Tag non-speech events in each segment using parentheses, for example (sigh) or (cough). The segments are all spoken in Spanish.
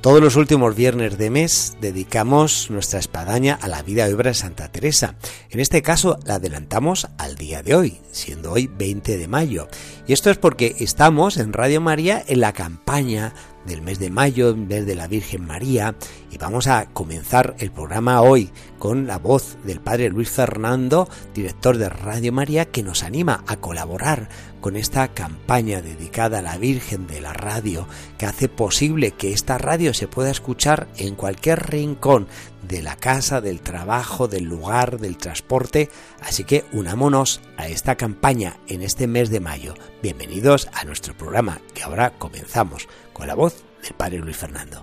Todos los últimos viernes de mes dedicamos nuestra espadaña a la vida y obra de Santa Teresa. En este caso la adelantamos al día de hoy, siendo hoy 20 de mayo. Y esto es porque estamos en Radio María en la campaña del mes de mayo, mes de la Virgen María, y vamos a comenzar el programa hoy con la voz del Padre Luis Fernando, director de Radio María, que nos anima a colaborar con esta campaña dedicada a la Virgen de la radio, que hace posible que esta radio se pueda escuchar en cualquier rincón de la casa, del trabajo, del lugar, del transporte. Así que unámonos a esta campaña en este mes de mayo. Bienvenidos a nuestro programa, que ahora comenzamos con la voz del Padre Luis Fernando.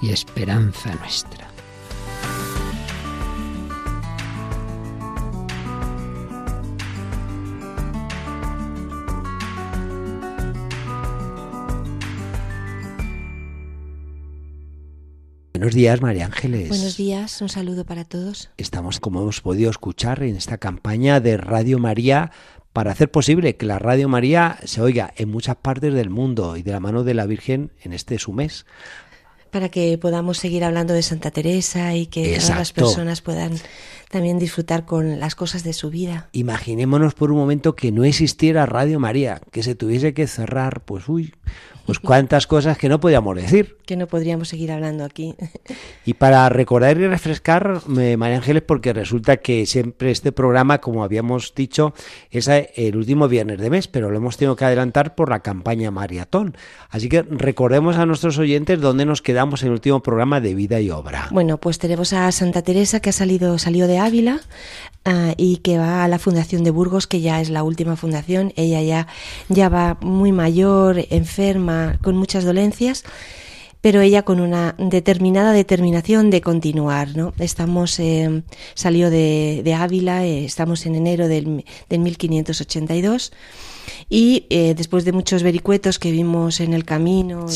y esperanza nuestra. Buenos días, María Ángeles. Buenos días, un saludo para todos. Estamos, como hemos podido escuchar, en esta campaña de Radio María para hacer posible que la Radio María se oiga en muchas partes del mundo y de la mano de la Virgen en este su mes para que podamos seguir hablando de Santa Teresa y que todas las personas puedan también disfrutar con las cosas de su vida. Imaginémonos por un momento que no existiera Radio María, que se tuviese que cerrar, pues uy, pues cuántas (laughs) cosas que no podíamos decir. Que no podríamos seguir hablando aquí. (laughs) Y para recordar y refrescar, María Ángeles, porque resulta que siempre este programa, como habíamos dicho, es el último viernes de mes, pero lo hemos tenido que adelantar por la campaña maratón. Así que recordemos a nuestros oyentes dónde nos quedamos en el último programa de vida y obra. Bueno, pues tenemos a Santa Teresa que ha salido, salió de Ávila ah, y que va a la Fundación de Burgos, que ya es la última fundación. Ella ya, ya va muy mayor, enferma con muchas dolencias, pero ella con una determinada determinación de continuar. ¿no? Estamos, eh, salió de, Ávila, eh, estamos en enero del, 1582. Y eh, después de muchos vericuetos que vimos en el camino,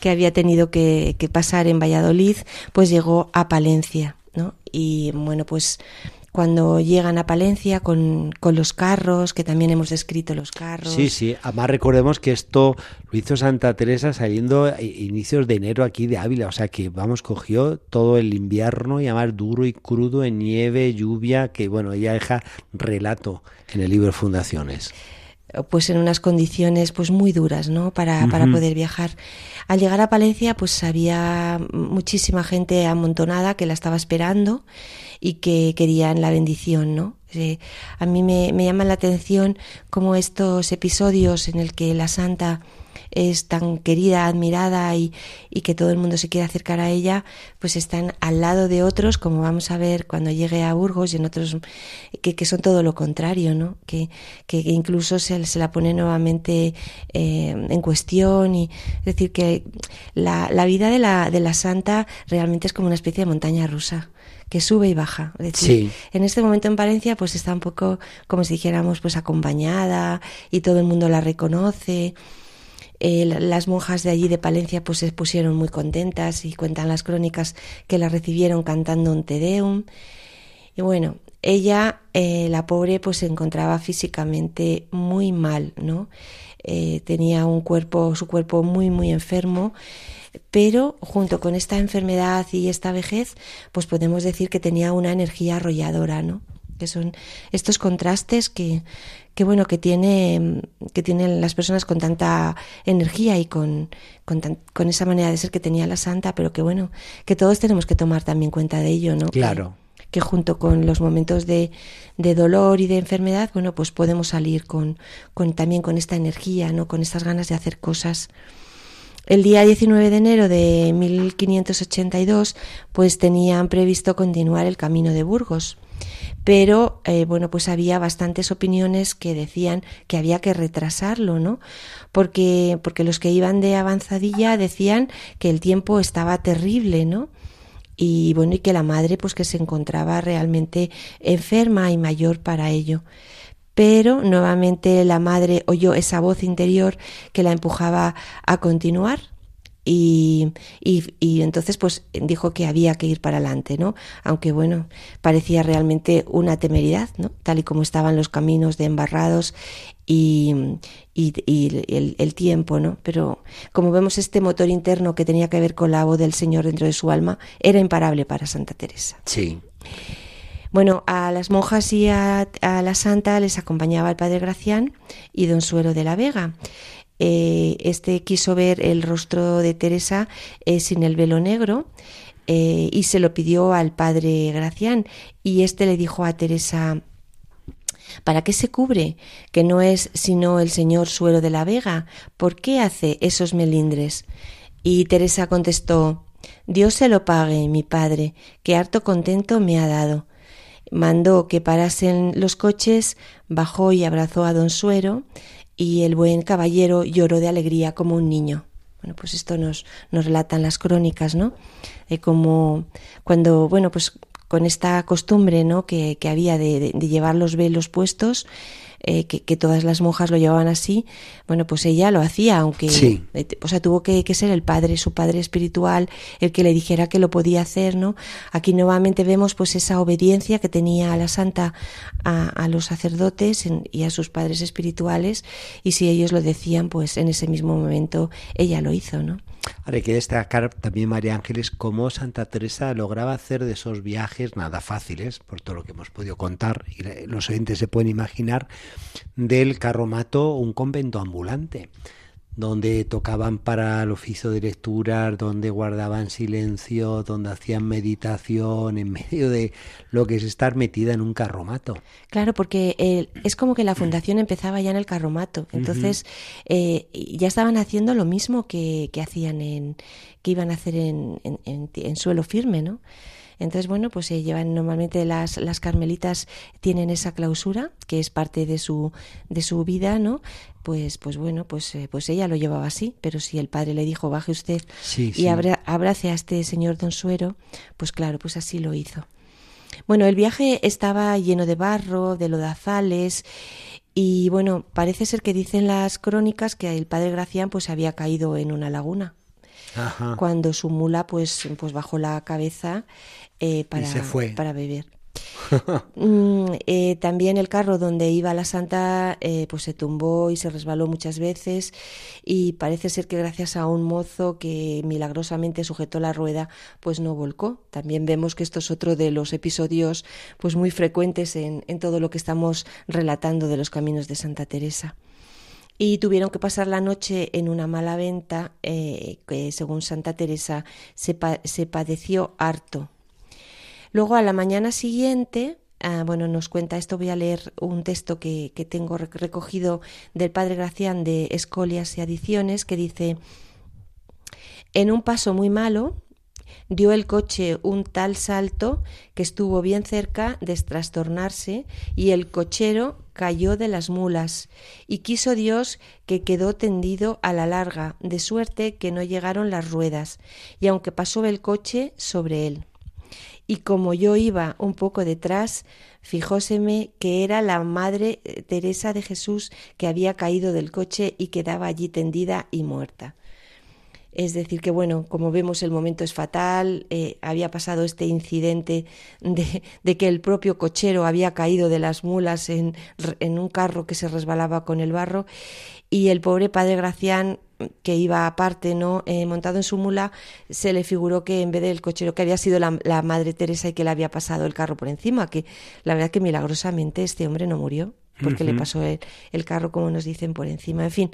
que, había tenido que, que, pasar en Valladolid, pues llegó a Palencia, ¿no? Y bueno, pues cuando llegan a Palencia con, con, los carros, que también hemos descrito los carros. Sí, sí, además recordemos que esto lo hizo Santa Teresa saliendo a inicios de enero aquí de Ávila, o sea que, vamos, cogió todo el invierno y además duro y crudo en nieve, lluvia, que bueno, ella deja relato en el libro Fundaciones pues en unas condiciones pues muy duras no para, para poder viajar. Al llegar a Palencia pues había muchísima gente amontonada que la estaba esperando y que querían la bendición no eh, a mí me, me llama la atención como estos episodios en el que la santa es tan querida, admirada y, y, que todo el mundo se quiere acercar a ella, pues están al lado de otros, como vamos a ver cuando llegue a Burgos y en otros, que, que son todo lo contrario, ¿no? Que, que incluso se, se, la pone nuevamente eh, en cuestión y es decir que la, la vida de la, de la santa realmente es como una especie de montaña rusa que sube y baja. Es decir, en este momento en Valencia pues está un poco como si dijéramos pues acompañada y todo el mundo la reconoce eh, las monjas de allí de Palencia pues se pusieron muy contentas y cuentan las crónicas que la recibieron cantando un Te Deum. Y bueno, ella, eh, la pobre, pues se encontraba físicamente muy mal, ¿no? Eh, tenía un cuerpo, su cuerpo muy, muy enfermo, pero junto con esta enfermedad y esta vejez, pues podemos decir que tenía una energía arrolladora, ¿no? Que son estos contrastes que, qué bueno que tiene que tienen las personas con tanta energía y con, con, esa manera de ser que tenía la santa, pero que bueno, que todos tenemos que tomar también cuenta de ello, ¿no? Claro. Que, junto con los momentos de, de, dolor y de enfermedad, bueno, pues podemos salir con, con también con esta energía, ¿no? Con estas ganas de hacer cosas. El día 19 de enero de 1582, pues tenían previsto continuar el camino de Burgos pero eh, bueno, pues había bastantes opiniones que decían que había que retrasarlo, ¿no? Porque, porque los que iban de avanzadilla decían que el tiempo estaba terrible, ¿no? Y bueno, y que la madre pues que se encontraba realmente enferma y mayor para ello pero nuevamente la madre oyó esa voz interior que la empujaba a continuar y, y, entonces pues dijo que había que ir para adelante, ¿no? Aunque bueno, parecía realmente una temeridad, ¿no? Tal y como estaban los caminos de embarrados y, y, el, el, tiempo, ¿no? Pero como vemos este motor interno que tenía que ver con la voz del Señor dentro de su alma, era imparable para Santa Teresa. Sí. Bueno, a las monjas y a, a la santa les acompañaba el padre Gracián y don Suero de la Vega. Eh, este quiso ver el rostro de Teresa eh, sin el velo negro eh, y se lo pidió al padre Gracián y este le dijo a Teresa ¿Para qué se cubre? Que no es sino el señor Suero de la Vega. ¿Por qué hace esos melindres? Y Teresa contestó Dios se lo pague, mi padre, que harto contento me ha dado. Mandó que parasen los coches, bajó y abrazó a don Suero, y el buen caballero lloró de alegría como un niño. Bueno, pues esto nos, nos relatan las crónicas, ¿no? De como cuando, bueno, pues con esta costumbre, ¿no? Que, que había de, llevar los velos puestos, eh, que, todas las monjas lo llevaban así, bueno, pues ella lo hacía, aunque, eh, o sea, tuvo que, ser el padre, su padre espiritual, el que le dijera que lo podía hacer, ¿no? Aquí nuevamente vemos pues esa obediencia que tenía la santa a, los sacerdotes y a sus padres espirituales, y si ellos lo decían, pues en ese mismo momento ella lo hizo, ¿no? Ahora hay que destacar también, María Ángeles, cómo Santa Teresa lograba hacer de esos viajes nada fáciles, por todo lo que hemos podido contar, y los oyentes se pueden imaginar, del carromato un convento ambulante donde tocaban para el oficio de lectura, donde guardaban silencio, donde hacían meditación, en medio de lo que es estar metida en un carromato. Claro, porque eh, es como que la fundación empezaba ya en el carromato, entonces eh, ya estaban haciendo lo mismo que, que hacían en, que iban a hacer en, en suelo firme, ¿no? Entonces, bueno, pues se llevan normalmente las, las carmelitas tienen esa clausura, que es parte de su, de su vida, ¿no? Pues, pues bueno, pues, eh, pues ella lo llevaba así, pero si el padre le dijo, baje usted y abrace a este señor don Suero, pues claro, pues así lo hizo. Bueno, el viaje estaba lleno de barro, de lodazales, y bueno, parece ser que dicen las crónicas que el padre Gracián pues había caído en una laguna. Cuando su mula pues, pues bajó la cabeza eh, para, para beber. (laughs) Mm, eh, también el carro donde iba la santa eh, pues se tumbó y se resbaló muchas veces y parece ser que gracias a un mozo que milagrosamente sujetó la rueda pues no volcó. También vemos que esto es otro de los episodios pues muy frecuentes en, en todo lo que estamos relatando de los caminos de Santa Teresa y tuvieron que pasar la noche en una mala venta eh, que según Santa Teresa se, se, padeció harto. Luego a la mañana siguiente, ah, bueno, nos cuenta esto, voy a leer un texto que, que tengo recogido del padre Gracián de Escolias y Adiciones que dice, en un paso muy malo, dio el coche un tal salto que estuvo bien cerca de trastornarse y el cochero cayó de las mulas y quiso Dios que quedó tendido a la larga, de suerte que no llegaron las ruedas, y aunque pasó el coche sobre él. Y como yo iba un poco detrás, fijóseme que era la Madre Teresa de Jesús que había caído del coche y quedaba allí tendida y muerta. Es decir, que bueno, como vemos el momento es fatal, eh, había pasado este incidente de, que el propio cochero había caído de las mulas en, en, un carro que se resbalaba con el barro y el pobre padre Gracián que iba aparte, ¿no? Eh, montado en su mula, se le figuró que en vez del cochero que había sido la, madre Teresa y que le había pasado el carro por encima, que la verdad que milagrosamente este hombre no murió, porque le pasó el, el carro, como nos dicen, por encima. En fin,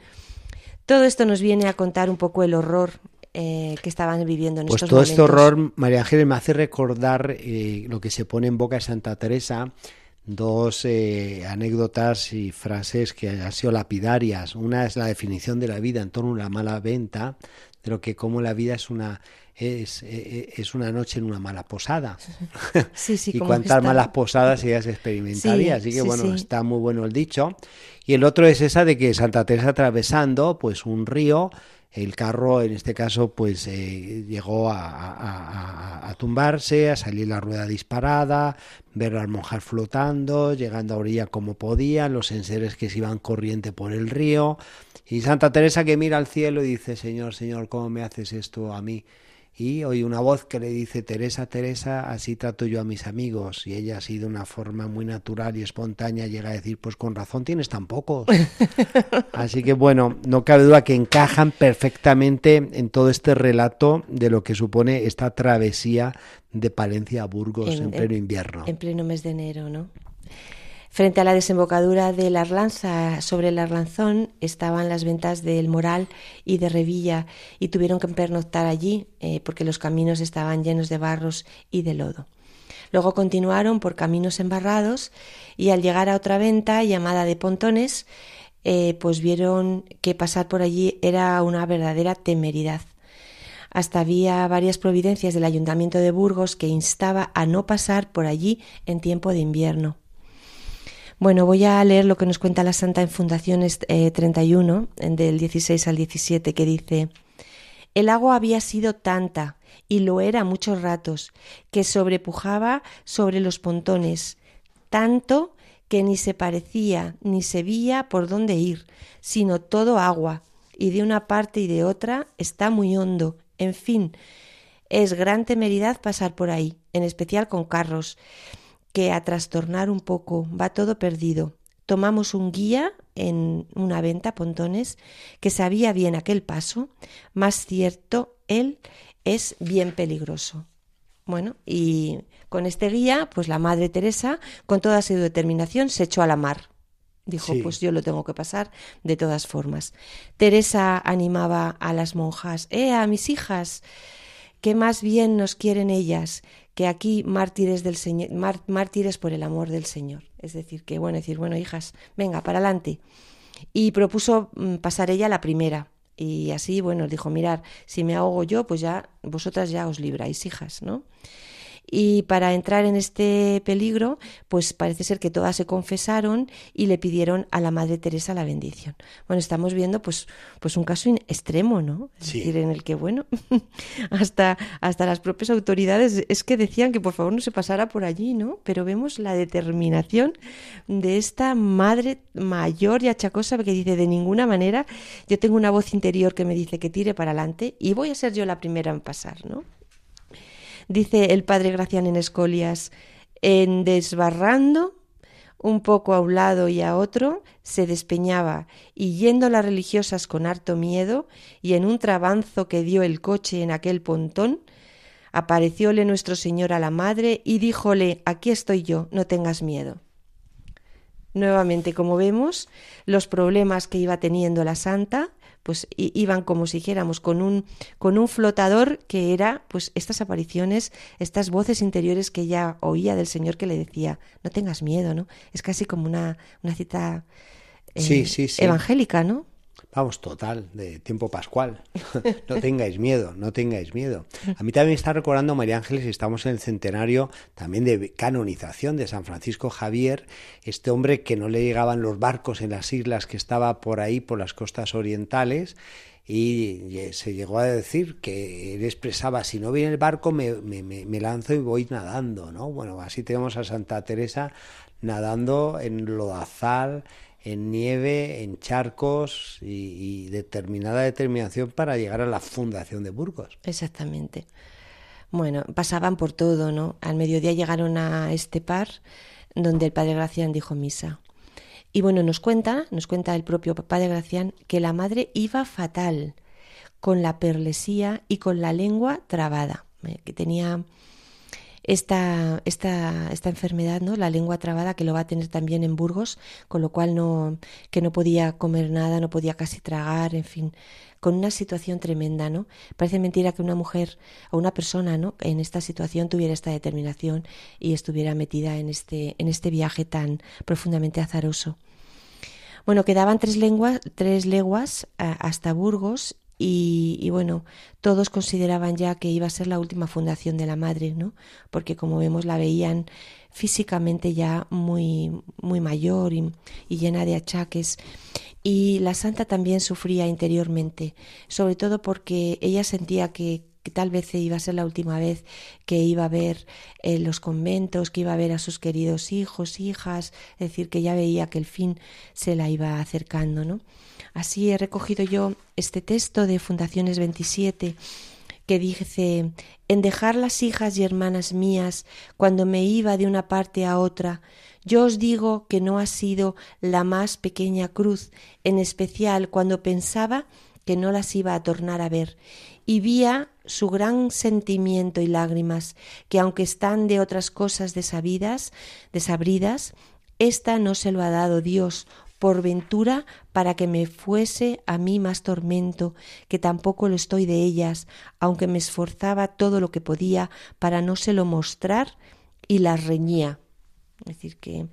todo esto nos viene a contar un poco el horror eh, que estaban viviendo en pues estos todo este horror, María Ángeles, me hace recordar eh, lo que se pone en boca de Santa Teresa, dos eh, anécdotas y frases que han sido lapidarias. Una es la definición de la vida en torno a la mala venta, de lo que como la vida es una es, es una noche en una mala posada. Sí, sí, (laughs) y cuántas malas posadas ellas experimentaría. Así que bueno, está muy bueno el dicho. Y el otro es esa de que Santa Teresa atravesando pues un río, el carro en este caso pues eh, llegó a, a, tumbarse, a salir la rueda disparada, ver a las monjas flotando, llegando a orilla como podían, los enseres que se iban corriente por el río, y Santa Teresa que mira al cielo y dice, Señor, Señor, ¿cómo me haces esto a mí? Y oye una voz que le dice Teresa, Teresa, así trato yo a mis amigos y ella así de una forma muy natural y espontánea llega a decir pues con razón tienes tan pocos. (laughs) así que bueno, no cabe duda que encajan perfectamente en todo este relato de lo que supone esta travesía de Palencia a Burgos en, pleno invierno. En pleno mes de enero, ¿no? Frente a la desembocadura de la Arlanza, sobre el Arlanzón, estaban las ventas del Moral y de Revilla y tuvieron que pernoctar allí eh, porque los caminos estaban llenos de barros y de lodo. Luego continuaron por caminos embarrados y al llegar a otra venta llamada de Pontones, eh, pues vieron que pasar por allí era una verdadera temeridad. Hasta había varias providencias del Ayuntamiento de Burgos que instaba a no pasar por allí en tiempo de invierno. Bueno, voy a leer lo que nos cuenta la Santa en Fundaciones 31, del 16 al 17, que dice, El agua había sido tanta, y lo era muchos ratos, que sobrepujaba sobre los pontones, tanto que ni se parecía ni se veía por dónde ir, sino todo agua, y de una parte y de otra está muy hondo. En fin, es gran temeridad pasar por ahí, en especial con carros que a trastornar un poco, va todo perdido. Tomamos un guía en una venta, Pontones, que sabía bien aquel paso, más cierto, él es bien peligroso. Bueno, y con este guía, pues la Madre Teresa, con toda su determinación, se echó a la mar. Dijo, pues yo lo tengo que pasar de todas formas. Teresa animaba a las monjas, eh, a mis hijas, que más bien nos quieren ellas, que aquí mártires del Señor, mártires por el amor del Señor. Es decir, que bueno, decir, bueno, hijas, venga, para adelante. Y propuso mm, pasar ella la primera. Y así, bueno, dijo, mirar, si me ahogo yo, pues ya vosotras ya os libráis, hijas, ¿no? Y para entrar en este peligro, pues parece ser que todas se confesaron y le pidieron a la Madre Teresa la bendición. Bueno, estamos viendo pues, pues un caso extremo, ¿no? Es decir, en el que, bueno, (laughs) hasta, hasta las propias autoridades es que decían que por favor no se pasara por allí, ¿no? Pero vemos la determinación de esta madre mayor y achacosa que dice de ninguna manera, yo tengo una voz interior que me dice que tire para adelante y voy a ser yo la primera en pasar, ¿no? Dice el padre Gracián en Escolias, en desbarrando un poco a un lado y a otro, se despeñaba, y yendo las religiosas con harto miedo, y en un trabanzo que dio el coche en aquel pontón, aparecióle nuestro Señor a la madre y díjole, aquí estoy yo, no tengas miedo. Nuevamente, como vemos, los problemas que iba teniendo la santa, pues iban como si dijéramos con un, con un flotador que era pues estas apariciones, estas voces interiores que ella oía del Señor que le decía, no tengas miedo, ¿no? Es casi como una, una cita eh, evangélica, ¿no? Vamos, total, de tiempo pascual. (laughs) no tengáis miedo, no tengáis miedo. A mí también me está recordando María Ángeles, estamos en el centenario también de canonización de San Francisco Javier, este hombre que no le llegaban los barcos en las islas que estaba por ahí, por las costas orientales, y se llegó a decir que él expresaba, si no viene el barco me, me, me, lanzo y voy nadando, ¿no? Bueno, así tenemos a Santa Teresa nadando en lodazal, en nieve, en charcos y, determinada determinación para llegar a la fundación de Burgos. Exactamente. Bueno, pasaban por todo, ¿no? Al mediodía llegaron a este par donde el padre Gracián dijo misa. Y bueno, nos cuenta, nos cuenta el propio padre Gracián que la madre iba fatal, con la perlesía y con la lengua trabada, eh, que tenía esta, esta, esta enfermedad, ¿no? La lengua trabada, que lo va a tener también en Burgos, con lo cual no, que no podía comer nada, no podía casi tragar, en fin, con una situación tremenda, ¿no? Parece mentira que una mujer o una persona, ¿no? En esta situación tuviera esta determinación y estuviera metida en este, en este viaje tan profundamente azaroso. Bueno, quedaban tres, lenguas, tres leguas hasta Burgos y, bueno, todos consideraban ya que iba a ser la última fundación de la madre, ¿no? Porque como vemos la veían físicamente ya muy, muy mayor y, llena de achaques. Y la santa también sufría interiormente, sobre todo porque ella sentía que, tal vez iba a ser la última vez que iba a ver eh, los conventos, que iba a ver a sus queridos hijos, hijas, es decir, que ya veía que el fin se la iba acercando, ¿no? Así he recogido yo este texto de Fundaciones 27 que dice, en dejar las hijas y hermanas mías cuando me iba de una parte a otra, yo os digo que no ha sido la más pequeña cruz, en especial cuando pensaba que no las iba a tornar a ver, y vía su gran sentimiento y lágrimas, que aunque están de otras cosas desabidas, desabridas, esta no se lo ha dado Dios, por ventura para que me fuese a mí más tormento, que tampoco lo estoy de ellas, aunque me esforzaba todo lo que podía para no se lo mostrar y las reñía. Es decir, que,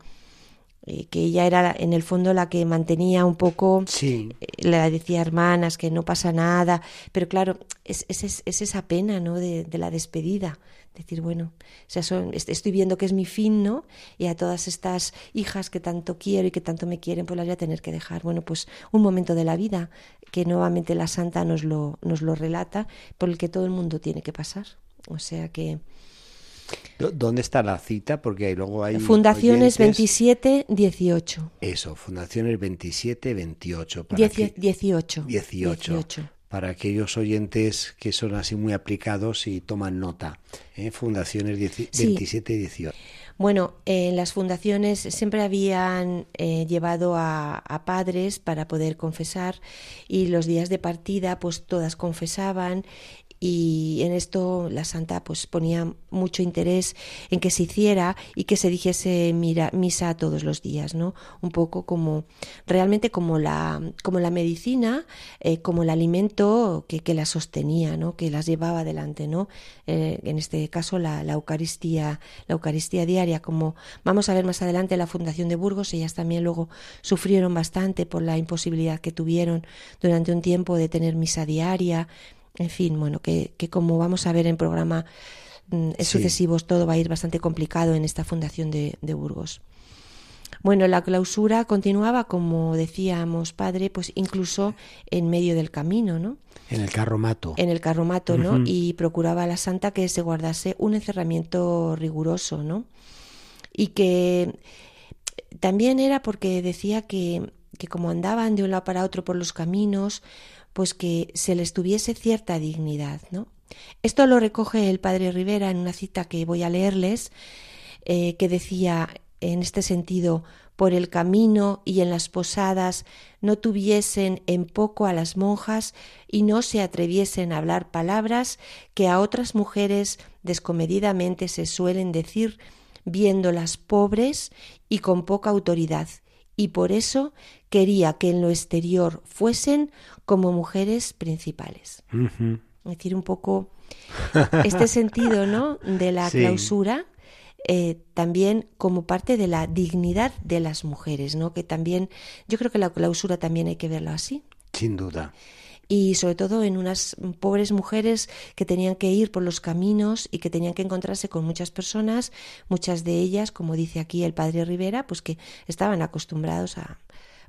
eh, que ella era en el fondo la que mantenía un poco, sí. Eh, le decía hermanas que no pasa nada, pero claro, es, es, es esa pena ¿no? de, de la despedida decir, bueno, sea, estoy viendo que es mi fin, ¿no? Y a todas estas hijas que tanto quiero y que tanto me quieren, pues las voy a tener que dejar. Bueno, pues un momento de la vida que nuevamente la santa nos lo, nos lo relata, por el que todo el mundo tiene que pasar. O sea que... ¿Dónde está la cita? Porque luego hay... Fundaciones 27, 18. Eso, Fundaciones 27, 28. 18. 18. 18 para aquellos oyentes que son así muy aplicados y toman nota. ¿eh? Fundaciones 27 y 18. Bueno, en las fundaciones siempre habían eh, llevado a, a, padres para poder confesar y los días de partida pues todas confesaban y en esto la santa pues ponía mucho interés en que se hiciera y que se dijese mira, misa todos los días, ¿no? Un poco como realmente como la como la medicina, eh, como el alimento que, que la sostenía, ¿no? Que las llevaba adelante, ¿no? Eh, en este caso la, la, Eucaristía, la Eucaristía diaria, como vamos a ver más adelante la Fundación de Burgos, ellas también luego sufrieron bastante por la imposibilidad que tuvieron durante un tiempo de tener misa diaria en fin, bueno, que, que como vamos a ver en programa mm, sucesivos, todo va a ir bastante complicado en esta fundación de, de Burgos. Bueno, la clausura continuaba, como decíamos, padre, pues incluso en medio del camino, ¿no? En el carromato. En el carromato, ¿no? Y procuraba a la santa que se guardase un encerramiento riguroso, ¿no? Y que también era porque decía que, que como andaban de un lado para otro por los caminos, pues que se les tuviese cierta dignidad, ¿no? Esto lo recoge el padre Rivera en una cita que voy a leerles, eh, que decía en este sentido, por el camino y en las posadas no tuviesen en poco a las monjas y no se atreviesen a hablar palabras que a otras mujeres descomedidamente se suelen decir viéndolas pobres y con poca autoridad, y por eso quería que en lo exterior fuesen como mujeres principales. Es decir, un poco este sentido, ¿no? De la (laughs) clausura eh, también como parte de la dignidad de las mujeres, ¿no? Que también, yo creo que la clausura también hay que verlo así. Sin duda. Y sobre todo en unas pobres mujeres que tenían que ir por los caminos y que tenían que encontrarse con muchas personas, muchas de ellas, como dice aquí el padre Rivera, pues que estaban acostumbrados a,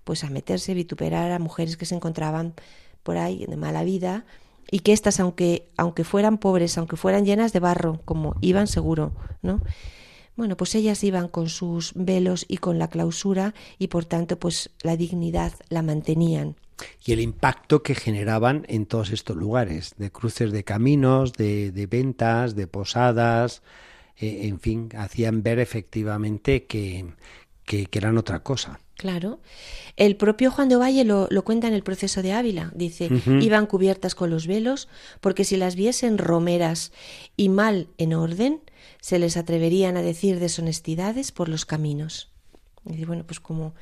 pues a meterse, vituperar a mujeres que se encontraban por ahí de mala vida y que éstas, aunque, aunque fueran pobres, aunque fueran llenas de barro, como iban seguro, ¿no? Bueno, pues ellas iban con sus velos y con la clausura y por tanto pues la dignidad la mantenían. Y el impacto que generaban en todos estos lugares, de cruces de caminos, de, de ventas, de posadas, eh, en fin, hacían ver efectivamente que, que, eran otra cosa. Claro. El propio Juan de Valle lo, lo cuenta en el proceso de Ávila. Dice, iban cubiertas con los velos porque si las viesen romeras y mal en orden, se les atreverían a decir deshonestidades por los caminos. Y bueno, pues como,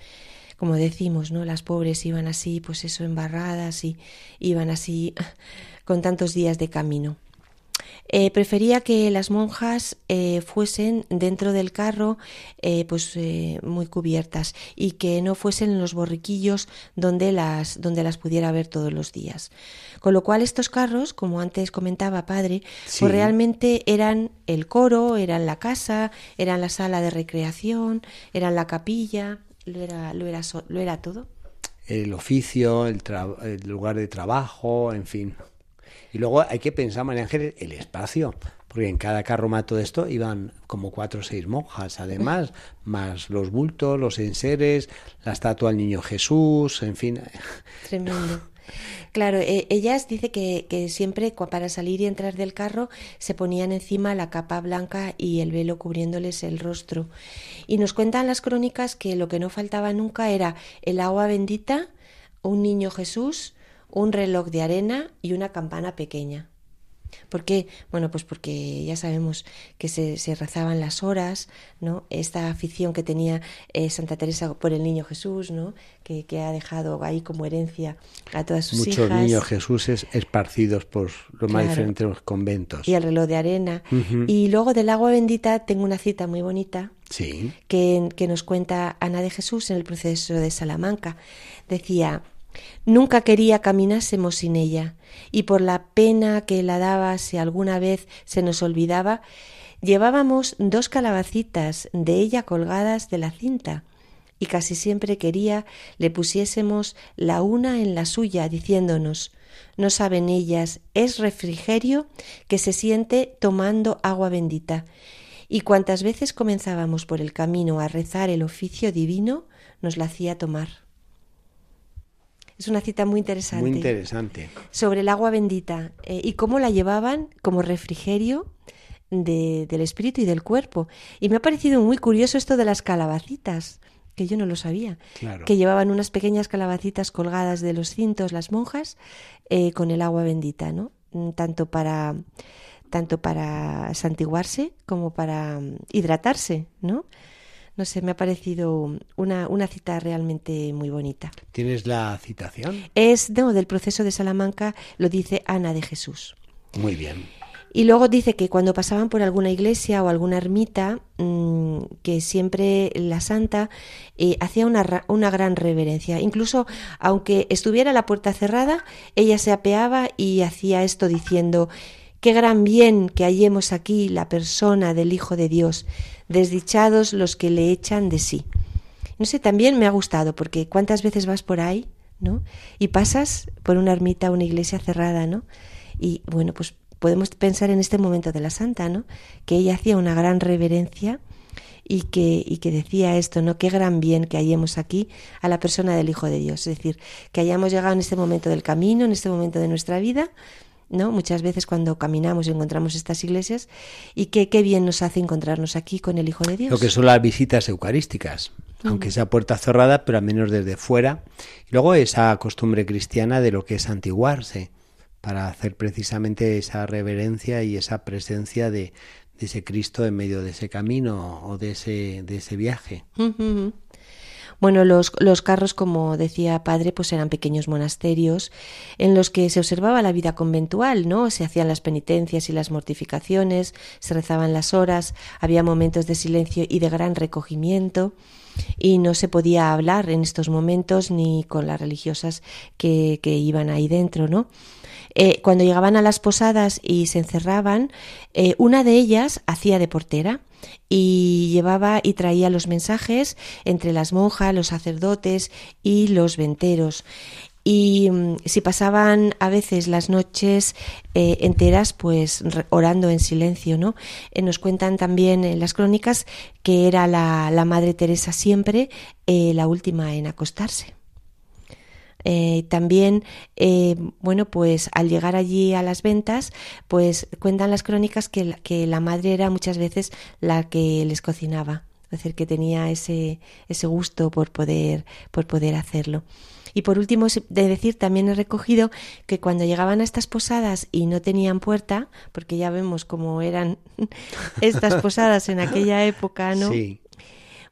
como decimos, ¿no? Las pobres iban así, pues eso, embarradas y iban así (laughs) con tantos días de camino. Eh, prefería que las monjas eh, fuesen dentro del carro eh, pues muy cubiertas y que no fuesen en los borriquillos donde las, donde las pudiera ver todos los días. Con lo cual estos carros, como antes comentaba padre, pues realmente eran el coro, eran la casa, eran la sala de recreación, eran la capilla, lo era, lo era, lo era todo. El oficio, el lugar de trabajo, en fin. Y luego hay que pensar, María Ángeles, el espacio, porque en cada carromato de esto iban como cuatro o seis monjas, además, más los bultos, los enseres, la estatua del niño Jesús, en fin. Tremendo. Claro, e, ellas dice que, que, siempre para salir y entrar del carro se ponían encima la capa blanca y el velo cubriéndoles el rostro. Y nos cuentan las crónicas que lo que no faltaba nunca era el agua bendita, un niño Jesús, un reloj de arena y una campana pequeña. ¿Por qué? Bueno, pues porque ya sabemos que se, rezaban las horas, ¿no? Esta afición que tenía eh, Santa Teresa por el niño Jesús, ¿no? Que, ha dejado ahí como herencia a todas sus hijas. Muchos niños Jesús esparcidos por los más diferentes conventos. Y el reloj de arena. Y luego del agua bendita tengo una cita muy bonita. Sí. Que, que nos cuenta Ana de Jesús en el proceso de Salamanca. Decía, Nunca quería caminásemos sin ella, y por la pena que la daba si alguna vez se nos olvidaba, llevábamos dos calabacitas de ella colgadas de la cinta, y casi siempre quería le pusiésemos la una en la suya, diciéndonos no saben ellas, es refrigerio que se siente tomando agua bendita. Y cuantas veces comenzábamos por el camino a rezar el oficio divino, nos la hacía tomar. Es una cita muy interesante. Muy interesante. Sobre el agua bendita eh, y cómo la llevaban como refrigerio del espíritu y del cuerpo. Y me ha parecido muy curioso esto de las calabacitas, que yo no lo sabía. Que llevaban unas pequeñas calabacitas colgadas de los cintos las monjas eh, con el agua bendita, ¿no? Mm, tanto para tanto para santiguarse como para mm, hidratarse, ¿no? No sé, me ha parecido una, una cita realmente muy bonita. ¿Tienes la citación? Es no, del proceso de Salamanca, lo dice Ana de Jesús. Muy bien. Y luego dice que cuando pasaban por alguna iglesia o alguna ermita, mm, que siempre la santa eh, hacía una, una, gran reverencia. Incluso aunque estuviera la puerta cerrada, ella se apeaba y hacía esto diciendo, qué gran bien que hallemos aquí la persona del Hijo de Dios, desdichados los que le echan de sí. No sé, también me ha gustado, porque cuántas veces vas por ahí, ¿no? Y pasas por una ermita, una iglesia cerrada, ¿no? Y bueno, pues podemos pensar en este momento de la santa, ¿no? Que ella hacía una gran reverencia y que, y que decía esto, ¿no? Qué gran bien que hallemos aquí a la persona del Hijo de Dios. Es decir, que hayamos llegado en este momento del camino, en este momento de nuestra vida, ¿no? Muchas veces cuando caminamos encontramos estas iglesias y que qué bien nos hace encontrarnos aquí con el Hijo de Dios. Lo que son las visitas eucarísticas, aunque sea puerta cerrada, pero al menos desde fuera. Y luego esa costumbre cristiana de lo que es antiguarse, para hacer precisamente esa reverencia y esa presencia de, de ese Cristo en medio de ese camino o de ese, de ese viaje. Bueno, los, los, carros, como decía padre, pues eran pequeños monasterios en los que se observaba la vida conventual, ¿no? Se hacían las penitencias y las mortificaciones, se rezaban las horas, había momentos de silencio y de gran recogimiento y no se podía hablar en estos momentos ni con las religiosas que, que iban ahí dentro, ¿no? Eh, cuando llegaban a las posadas y se encerraban, eh, una de ellas hacía de portera y llevaba y traía los mensajes entre las monjas, los sacerdotes y los venteros. Y mm, si pasaban a veces las noches eh, enteras, pues orando en silencio, ¿no? nos cuentan también en las crónicas que era la, la Madre Teresa siempre la última en acostarse. Eh, también, eh, bueno, pues al llegar allí a las ventas, pues cuentan las crónicas que la, que la madre era muchas veces la que les cocinaba, es decir, que tenía ese, ese gusto por poder, por poder hacerlo. Y por último, de decir, también he recogido que cuando llegaban a estas posadas y no tenían puerta, porque ya vemos cómo eran (laughs) estas posadas en aquella época, ¿no? Sí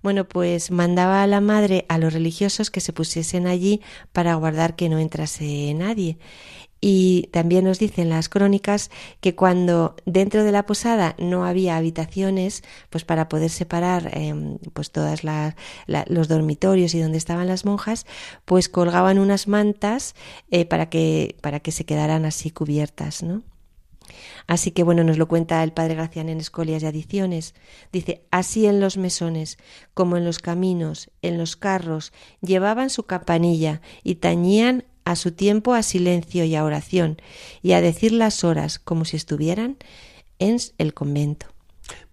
bueno, pues mandaba a la madre a los religiosos que se pusiesen allí para guardar que no entrase nadie. Y también nos dicen las crónicas que cuando dentro de la posada no había habitaciones, pues para poder separar eh, pues todas las, los dormitorios y donde estaban las monjas, pues colgaban unas mantas eh, para que para que se quedaran así cubiertas, ¿no? Así que bueno, nos lo cuenta el padre Gracián en Escolias y Adiciones. Dice, así en los mesones, como en los caminos, en los carros, llevaban su campanilla y tañían a su tiempo a silencio y a oración, y a decir las horas como si estuvieran en el convento.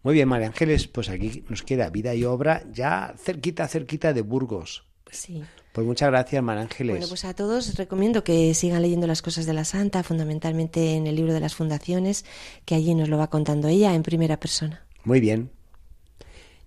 Muy bien, María Ángeles, pues aquí nos queda vida y obra ya cerquita, cerquita de Burgos. Sí. Pues muchas gracias, Ángeles. Bueno, pues a todos recomiendo que sigan leyendo las cosas de la Santa, fundamentalmente en el libro de las fundaciones, que allí nos lo va contando ella en primera persona. Muy bien.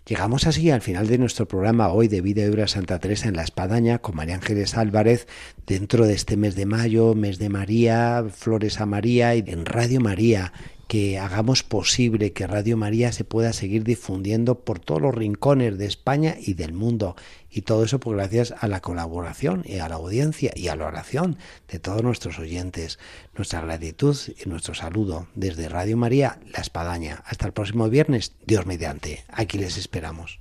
Llegamos así al final de nuestro programa hoy de Vida y Obra Santa Teresa en la Espadaña con María Ángeles Álvarez dentro de este mes de mayo, mes de María, Flores a María y en Radio María que hagamos posible que Radio María se pueda seguir difundiendo por todos los rincones de España y del mundo. Y todo eso pues gracias a la colaboración y a la audiencia y a la oración de todos nuestros oyentes. Nuestra gratitud y nuestro saludo desde Radio María, La Espadaña. Hasta el próximo viernes, Dios mediante. Aquí les esperamos.